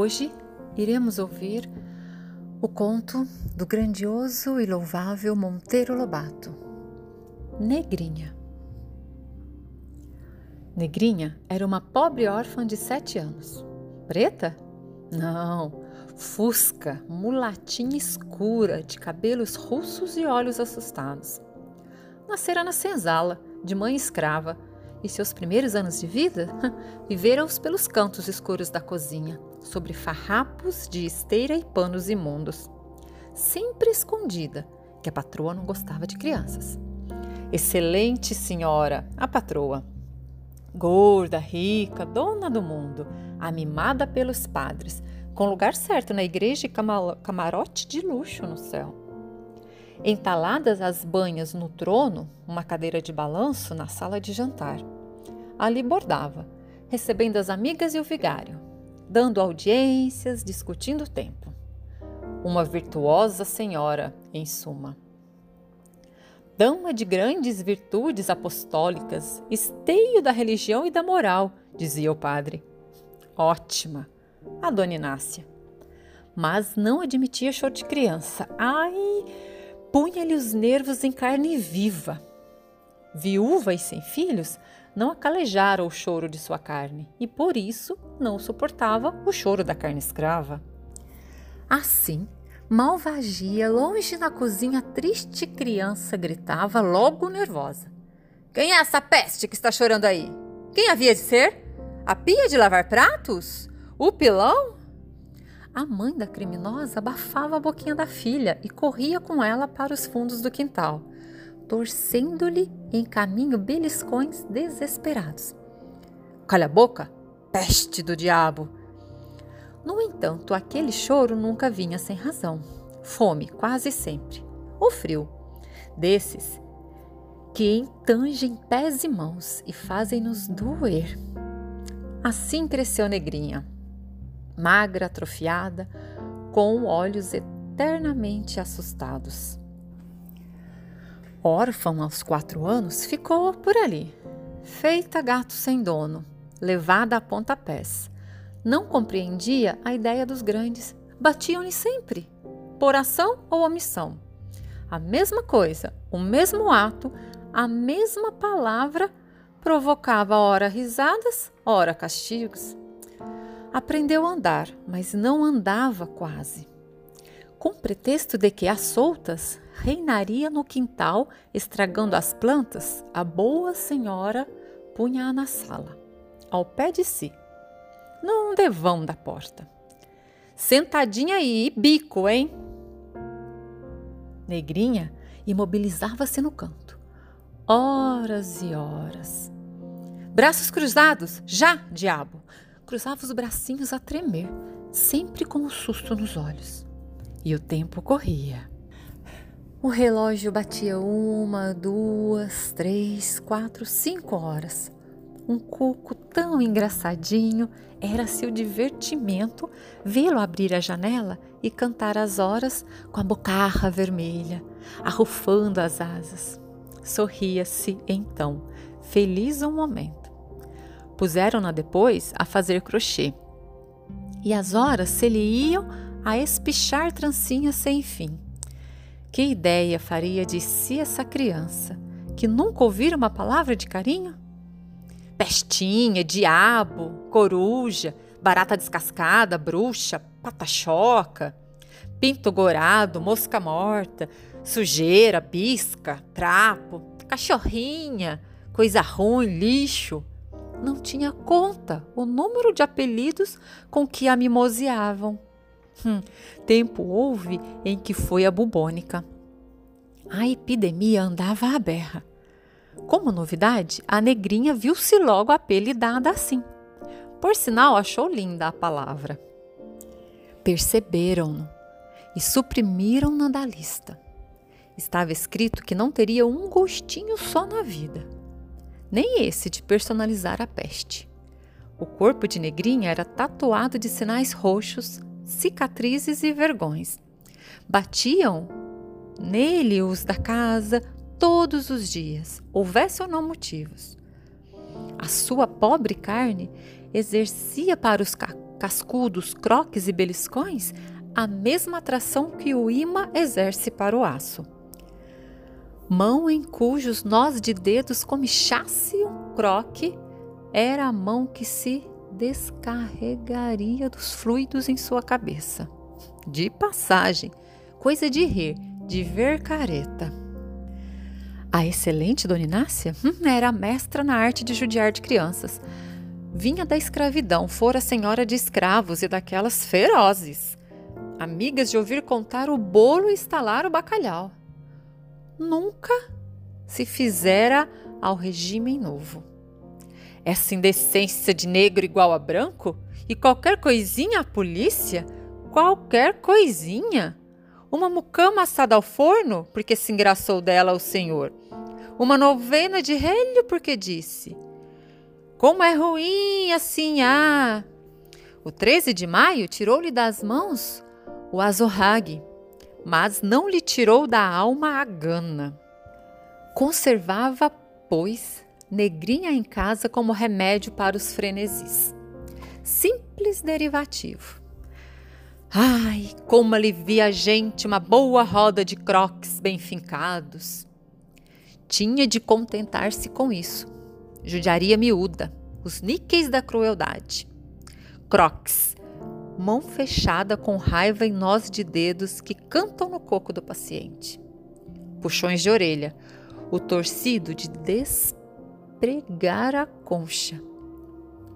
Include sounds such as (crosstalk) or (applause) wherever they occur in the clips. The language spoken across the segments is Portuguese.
Hoje iremos ouvir o conto do grandioso e louvável Monteiro Lobato, Negrinha. Negrinha era uma pobre órfã de sete anos. Preta? Não, fusca, mulatinha escura, de cabelos russos e olhos assustados. Nascera na senzala, de mãe escrava, e seus primeiros anos de vida (laughs) viveram-os pelos cantos escuros da cozinha, sobre farrapos de esteira e panos imundos. Sempre escondida, que a patroa não gostava de crianças. Excelente senhora, a patroa. Gorda, rica, dona do mundo, amimada pelos padres, com lugar certo na igreja e camarote de luxo no céu. Entaladas as banhas no trono, uma cadeira de balanço na sala de jantar. Ali bordava, recebendo as amigas e o vigário, dando audiências, discutindo o tempo. Uma virtuosa senhora, em suma. Dama de grandes virtudes apostólicas, esteio da religião e da moral, dizia o padre. Ótima, a dona Inácia. Mas não admitia choro de criança. Ai, punha-lhe os nervos em carne viva. Viúva e sem filhos, não acalejara o choro de sua carne e por isso não suportava o choro da carne escrava. Assim, malvagia, longe na cozinha, a triste criança gritava, logo nervosa: Quem é essa peste que está chorando aí? Quem havia de ser? A pia de lavar pratos? O pilão? A mãe da criminosa abafava a boquinha da filha e corria com ela para os fundos do quintal, torcendo-lhe em caminho beliscões desesperados. Calha a boca, peste do diabo! No entanto, aquele choro nunca vinha sem razão. Fome, quase sempre. O frio. Desses que entangem pés e mãos e fazem-nos doer. Assim cresceu Negrinha magra, atrofiada, com olhos eternamente assustados. Órfã aos quatro anos, ficou por ali, feita gato sem dono, levada a pontapés. Não compreendia a ideia dos grandes, batiam-lhe sempre, por ação ou omissão. A mesma coisa, o mesmo ato, a mesma palavra provocava ora risadas, ora castigos. Aprendeu a andar, mas não andava quase. Com pretexto de que, às soltas, reinaria no quintal, estragando as plantas, a boa senhora punha-a na sala, ao pé de si, num devão da porta. Sentadinha aí, bico, hein? Negrinha imobilizava-se no canto, horas e horas. Braços cruzados, já, diabo! cruzava os bracinhos a tremer, sempre com o um susto nos olhos. E o tempo corria. O relógio batia uma, duas, três, quatro, cinco horas. Um cuco tão engraçadinho era seu divertimento vê-lo abrir a janela e cantar as horas com a bocarra vermelha, arrufando as asas. Sorria-se então, feliz um momento. Puseram-na depois a fazer crochê. E as horas se lhe iam a espichar trancinhas sem fim. Que ideia faria de si essa criança, que nunca ouvira uma palavra de carinho? Pestinha, diabo, coruja, barata descascada, bruxa, patachoca, pinto gorado, mosca morta, sujeira, bisca, trapo, cachorrinha, coisa ruim, lixo não tinha conta o número de apelidos com que a mimoseavam. Hum, tempo houve em que foi a bubônica. A epidemia andava à berra. Como novidade, a negrinha viu-se logo apelidada assim. Por sinal, achou linda a palavra. Perceberam-no e suprimiram-na da lista. Estava escrito que não teria um gostinho só na vida nem esse de personalizar a peste. O corpo de Negrinha era tatuado de sinais roxos, cicatrizes e vergões. Batiam nele os da casa todos os dias, houvesse ou não motivos. A sua pobre carne exercia para os cascudos, croques e beliscões a mesma atração que o imã exerce para o aço. Mão em cujos nós de dedos comichasse um croque era a mão que se descarregaria dos fluidos em sua cabeça. De passagem, coisa de rir, de ver careta. A excelente Dona Inácia hum, era mestra na arte de judiar de crianças. Vinha da escravidão, fora senhora de escravos e daquelas ferozes. Amigas de ouvir contar o bolo e estalar o bacalhau. Nunca se fizera ao regime novo. Essa indecência de negro igual a branco? E qualquer coisinha a polícia? Qualquer coisinha? Uma mucama assada ao forno, porque se engraçou dela o senhor. Uma novena de relho, porque disse: Como é ruim assim, ah! O 13 de maio tirou-lhe das mãos o azorrague, mas não lhe tirou da alma a gana. Conservava, pois, negrinha em casa como remédio para os frenesis. Simples derivativo. Ai, como alivia a gente uma boa roda de croques bem fincados. Tinha de contentar-se com isso. Judiaria miúda, os níqueis da crueldade. Croques, mão fechada com raiva em nós de dedos que cantam no coco do paciente. Puxões de orelha, o torcido de des pregar a concha.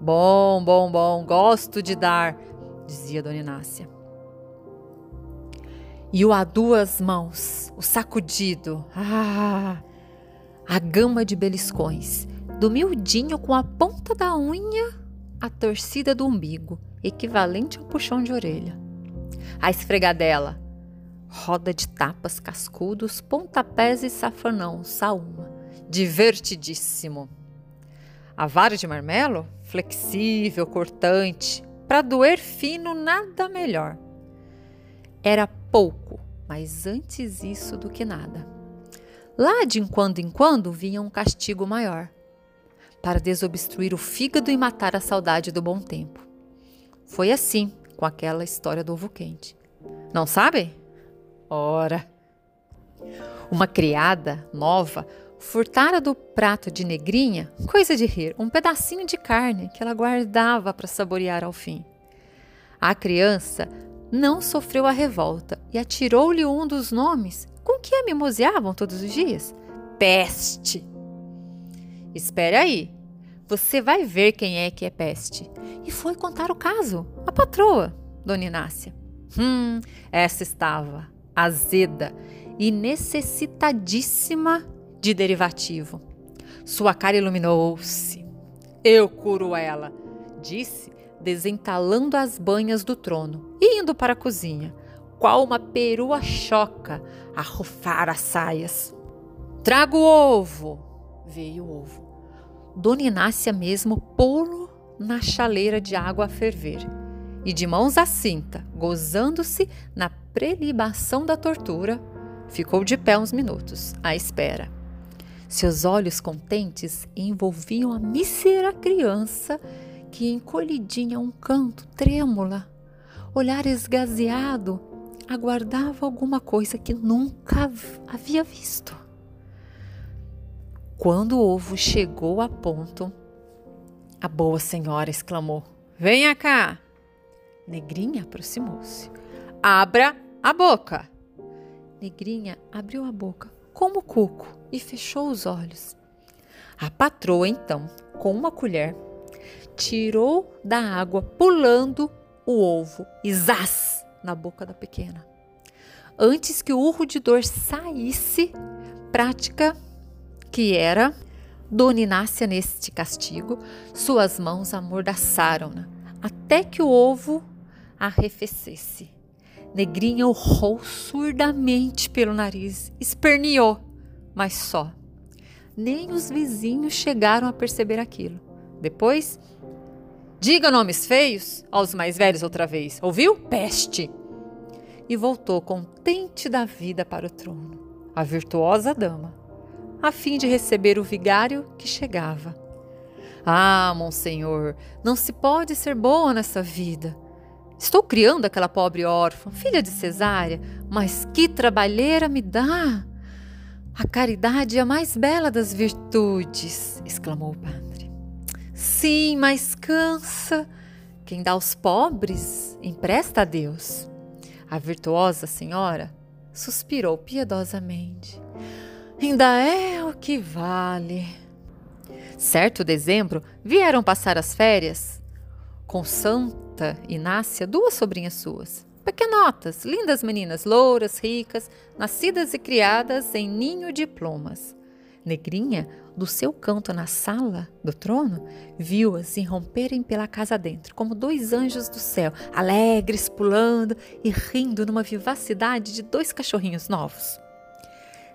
Bom, bom, bom, gosto de dar, dizia Dona Inácia. E o a duas mãos, o sacudido, ah, a gama de beliscões, do miudinho com a ponta da unha a torcida do umbigo, equivalente ao puxão de orelha. A esfregadela, roda de tapas cascudos, pontapés e safanão, saúma divertidíssimo. A vara de marmelo, flexível, cortante, para doer fino, nada melhor. Era pouco, mas antes isso do que nada. Lá de quando em quando vinha um castigo maior, para desobstruir o fígado e matar a saudade do bom tempo. Foi assim com aquela história do ovo quente. Não sabem? Ora! Uma criada nova furtara do prato de negrinha, coisa de rir, um pedacinho de carne que ela guardava para saborear ao fim. A criança não sofreu a revolta e atirou-lhe um dos nomes com que a mimoseavam todos os dias: Peste. Espere aí, você vai ver quem é que é peste. E foi contar o caso à patroa, Dona Inácia. Hum, essa estava azeda e necessitadíssima de derivativo. Sua cara iluminou-se. Eu curo ela, disse, desentalando as banhas do trono e indo para a cozinha, qual uma perua choca a rufar as saias. Trago o ovo! Veio o ovo. Dona Inácia mesmo pô-lo na chaleira de água a ferver e de mãos à cinta, gozando-se na prelibação da tortura, ficou de pé uns minutos, à espera. Seus olhos contentes envolviam a mísera criança que, encolhidinha a um canto, trêmula, olhar esgazeado, aguardava alguma coisa que nunca havia visto. Quando o ovo chegou a ponto, a boa senhora exclamou: Venha cá! Negrinha aproximou-se. Abra a boca! Negrinha abriu a boca como cuco e fechou os olhos. A patroa, então, com uma colher, tirou da água, pulando o ovo e zás na boca da pequena. Antes que o urro de dor saísse, prática que era, Dona Inácia, neste castigo, suas mãos amordaçaram-na até que o ovo arrefecesse. Negrinha urrou surdamente pelo nariz, esperneou, mas só. Nem os vizinhos chegaram a perceber aquilo. Depois, diga nomes feios aos mais velhos outra vez, ouviu? Peste! E voltou contente da vida para o trono, a virtuosa dama, a fim de receber o vigário que chegava. Ah, monsenhor, não se pode ser boa nessa vida. Estou criando aquela pobre órfã, filha de cesárea, mas que trabalheira me dá! A caridade é a mais bela das virtudes, exclamou o padre. Sim, mas cansa. Quem dá aos pobres, empresta a Deus. A virtuosa senhora suspirou piedosamente. Ainda é o que vale. Certo dezembro, vieram passar as férias com Santa Inácia duas sobrinhas suas. Pequenotas, lindas meninas, louras, ricas, nascidas e criadas em ninho de plumas. Negrinha, do seu canto na sala do trono, viu-as irromperem pela casa dentro, como dois anjos do céu, alegres, pulando e rindo numa vivacidade de dois cachorrinhos novos.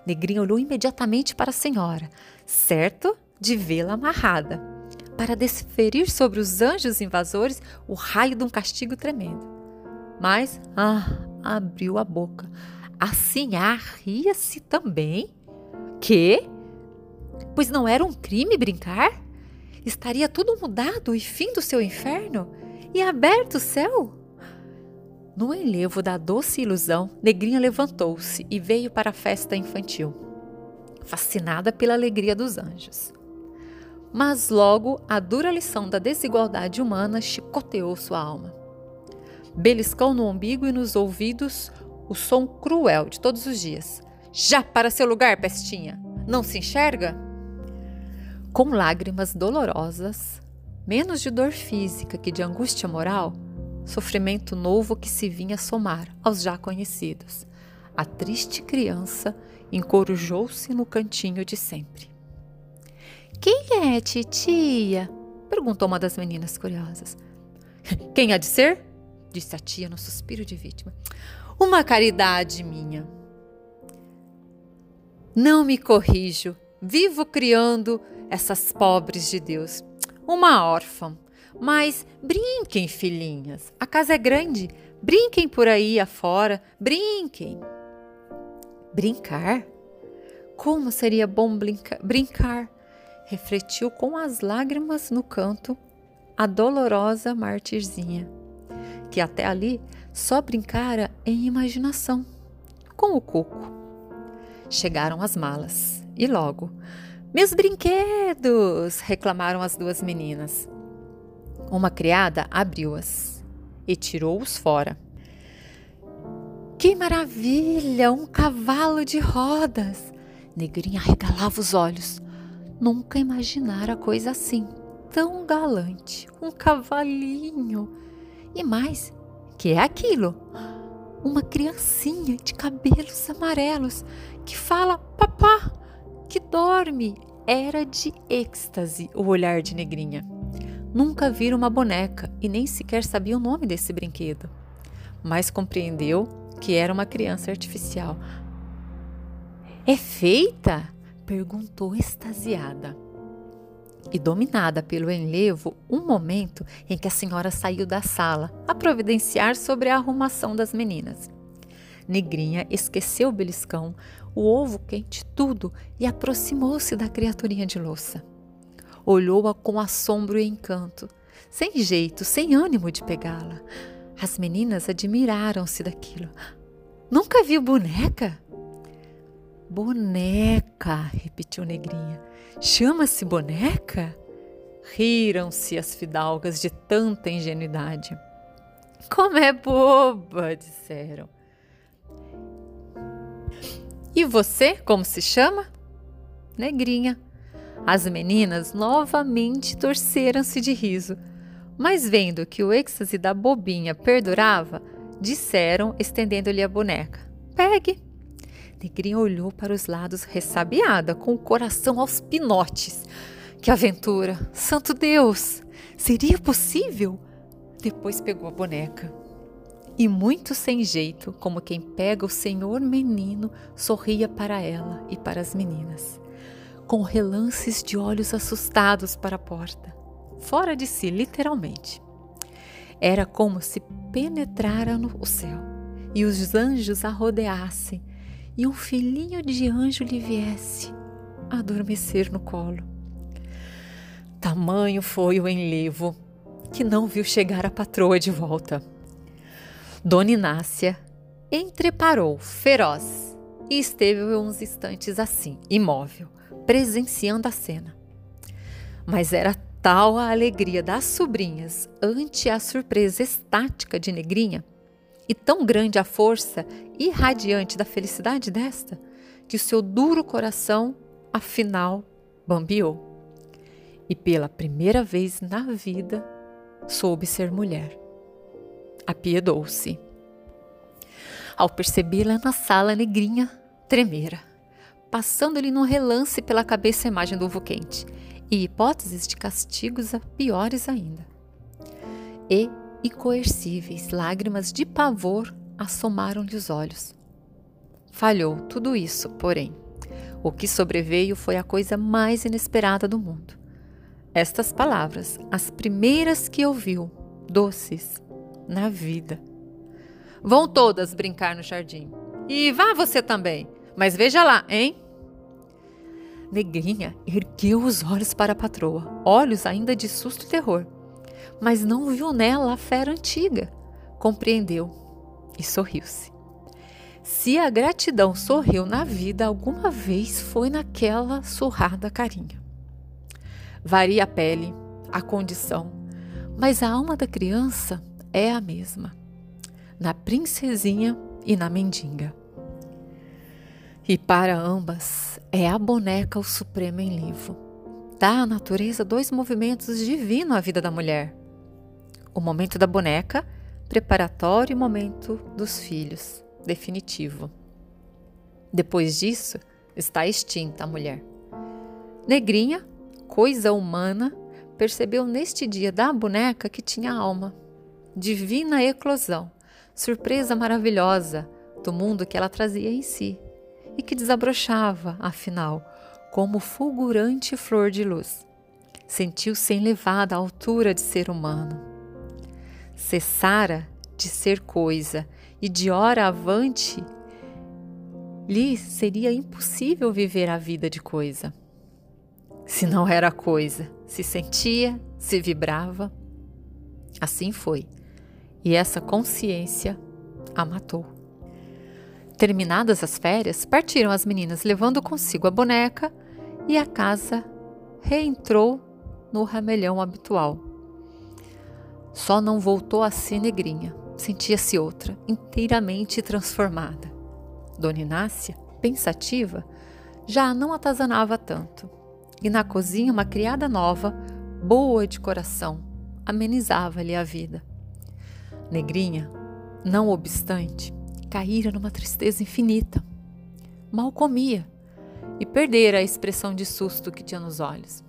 Negrinha olhou imediatamente para a senhora, certo de vê-la amarrada, para desferir sobre os anjos invasores o raio de um castigo tremendo. Mas, ah, abriu a boca. Assim, ah, ria-se também? Que? Pois não era um crime brincar? Estaria tudo mudado e fim do seu inferno? E aberto o céu? No enlevo da doce ilusão, Negrinha levantou-se e veio para a festa infantil, fascinada pela alegria dos anjos. Mas logo a dura lição da desigualdade humana chicoteou sua alma. Beliscou no umbigo e nos ouvidos o som cruel de todos os dias. Já para seu lugar, pestinha! Não se enxerga? Com lágrimas dolorosas, menos de dor física que de angústia moral, sofrimento novo que se vinha somar aos já conhecidos. A triste criança encorujou-se no cantinho de sempre. Quem é titia? perguntou uma das meninas curiosas. (laughs) Quem há de ser? disse a tia no suspiro de vítima. Uma caridade minha. Não me corrijo, vivo criando essas pobres de Deus. Uma órfã. Mas brinquem, filhinhas. A casa é grande. Brinquem por aí afora. Brinquem. Brincar? Como seria bom brinca brincar? Refletiu com as lágrimas no canto a dolorosa martirzinha, que até ali só brincara em imaginação, com o cuco. Chegaram as malas e logo, meus brinquedos! reclamaram as duas meninas. Uma criada abriu-as e tirou-os fora. Que maravilha! Um cavalo de rodas! Negrinha regalava os olhos. Nunca imaginara coisa assim, tão galante, um cavalinho. E mais, que é aquilo? Uma criancinha de cabelos amarelos que fala papá, que dorme. Era de êxtase o olhar de Negrinha. Nunca vira uma boneca e nem sequer sabia o nome desse brinquedo. Mas compreendeu que era uma criança artificial. É feita? Perguntou extasiada. E dominada pelo enlevo, um momento em que a senhora saiu da sala a providenciar sobre a arrumação das meninas. Negrinha esqueceu o beliscão, o ovo quente, tudo e aproximou-se da criaturinha de louça. Olhou-a com assombro e encanto, sem jeito, sem ânimo de pegá-la. As meninas admiraram-se daquilo. Nunca viu boneca? Boneca, repetiu Negrinha. Chama-se boneca? Riram-se as fidalgas de tanta ingenuidade. Como é boba, disseram. E você, como se chama? Negrinha. As meninas novamente torceram-se de riso, mas vendo que o êxtase da bobinha perdurava, disseram, estendendo-lhe a boneca: Pegue. Negrinha olhou para os lados ressabiada, com o coração aos pinotes. Que aventura! Santo Deus! Seria possível? Depois pegou a boneca. E muito sem jeito, como quem pega o senhor menino, sorria para ela e para as meninas, com relances de olhos assustados para a porta, fora de si, literalmente. Era como se penetrara no céu e os anjos a rodeassem e um filhinho de anjo lhe viesse adormecer no colo. Tamanho foi o enlevo que não viu chegar a patroa de volta. Dona Inácia entreparou, feroz, e esteve uns instantes assim, imóvel, presenciando a cena. Mas era tal a alegria das sobrinhas ante a surpresa estática de Negrinha, e tão grande a força irradiante da felicidade desta, que o seu duro coração, afinal, bambeou. E pela primeira vez na vida, soube ser mulher. Apiedou-se. Ao percebê-la na sala, negrinha tremera, passando-lhe num relance pela cabeça a imagem do ovo quente e hipóteses de castigos piores ainda. E incoercíveis lágrimas de pavor assomaram-lhe os olhos. Falhou tudo isso, porém. O que sobreveio foi a coisa mais inesperada do mundo. Estas palavras, as primeiras que ouviu, doces, na vida. Vão todas brincar no jardim. E vá você também. Mas veja lá, hein? Negrinha ergueu os olhos para a patroa, olhos ainda de susto e terror. Mas não viu nela a fera antiga. Compreendeu e sorriu-se. Se a gratidão sorriu na vida alguma vez, foi naquela surrada carinha. Varia a pele, a condição, mas a alma da criança é a mesma, na princesinha e na mendiga. E para ambas é a boneca o supremo enlevo. Dá à natureza dois movimentos divinos à vida da mulher: o momento da boneca, preparatório, e momento dos filhos, definitivo. Depois disso, está extinta a mulher. Negrinha coisa humana, percebeu neste dia da boneca que tinha alma. Divina eclosão, surpresa maravilhosa do mundo que ela trazia em si e que desabrochava, afinal, como fulgurante flor de luz. Sentiu-se elevada à altura de ser humano. Cessara de ser coisa e de hora avante lhe seria impossível viver a vida de coisa se não era coisa, se sentia, se vibrava. Assim foi, e essa consciência a matou. Terminadas as férias, partiram as meninas levando consigo a boneca e a casa reentrou no ramelhão habitual. Só não voltou a ser negrinha, sentia-se outra, inteiramente transformada. Dona Inácia, pensativa, já não atazanava tanto e na cozinha uma criada nova, boa de coração, amenizava-lhe a vida. Negrinha, não obstante, caíra numa tristeza infinita. Mal comia e perdera a expressão de susto que tinha nos olhos.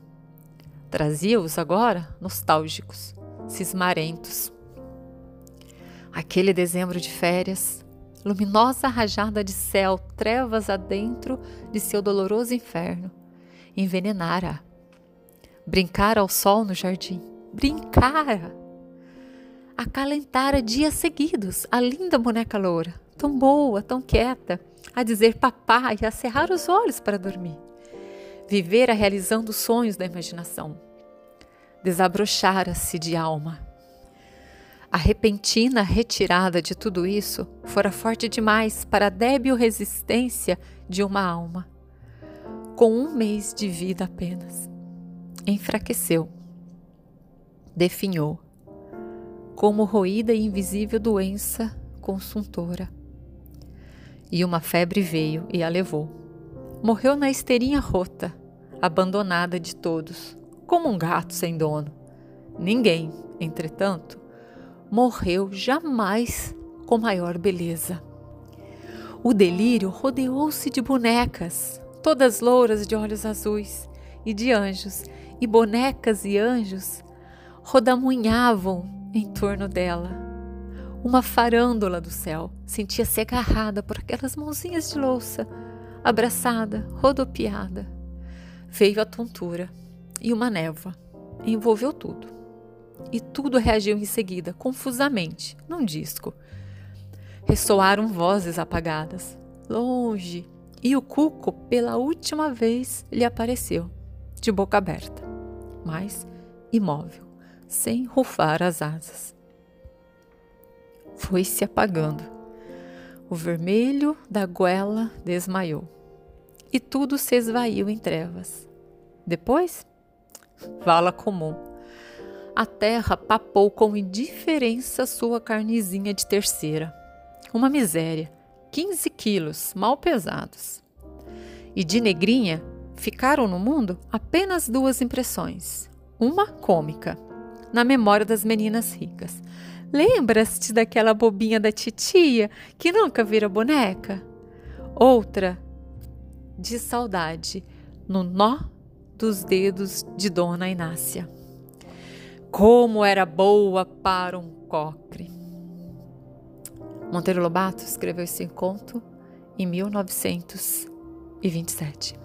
Trazia-os agora nostálgicos, cismarentos. Aquele dezembro de férias, luminosa rajada de céu, trevas adentro de seu doloroso inferno, envenenara. Brincara ao sol no jardim. Brincara! Acalentara dias seguidos a linda boneca loura, tão boa, tão quieta, a dizer papai a cerrar os olhos para dormir. Vivera realizando sonhos da imaginação. Desabrochara-se de alma. A repentina retirada de tudo isso fora forte demais para a débil resistência de uma alma com um mês de vida apenas. Enfraqueceu, definhou, como roída e invisível doença consuntora. E uma febre veio e a levou. Morreu na esteirinha rota, abandonada de todos, como um gato sem dono. Ninguém, entretanto, morreu jamais com maior beleza. O delírio rodeou-se de bonecas, todas louras de olhos azuis, e de anjos, e bonecas e anjos rodamunhavam em torno dela. Uma farândola do céu sentia-se agarrada por aquelas mãozinhas de louça, abraçada, rodopiada. Veio a tontura e uma névoa envolveu tudo. E tudo reagiu em seguida, confusamente, num disco. Ressoaram vozes apagadas, longe, e o cuco, pela última vez, lhe apareceu, de boca aberta. mas imóvel, sem rufar as asas. Foi se apagando. O vermelho da goela desmaiou e tudo se esvaiu em trevas. Depois, vala comum. A terra papou com indiferença sua carnezinha de terceira. Uma miséria, 15 quilos, mal pesados. E de negrinha ficaram no mundo apenas duas impressões. Uma cômica, na memória das meninas ricas. Lembras-te daquela bobinha da titia que nunca vira boneca? Outra, de saudade, no nó dos dedos de Dona Inácia. Como era boa para um cocre! Monteiro Lobato escreveu esse conto em 1927.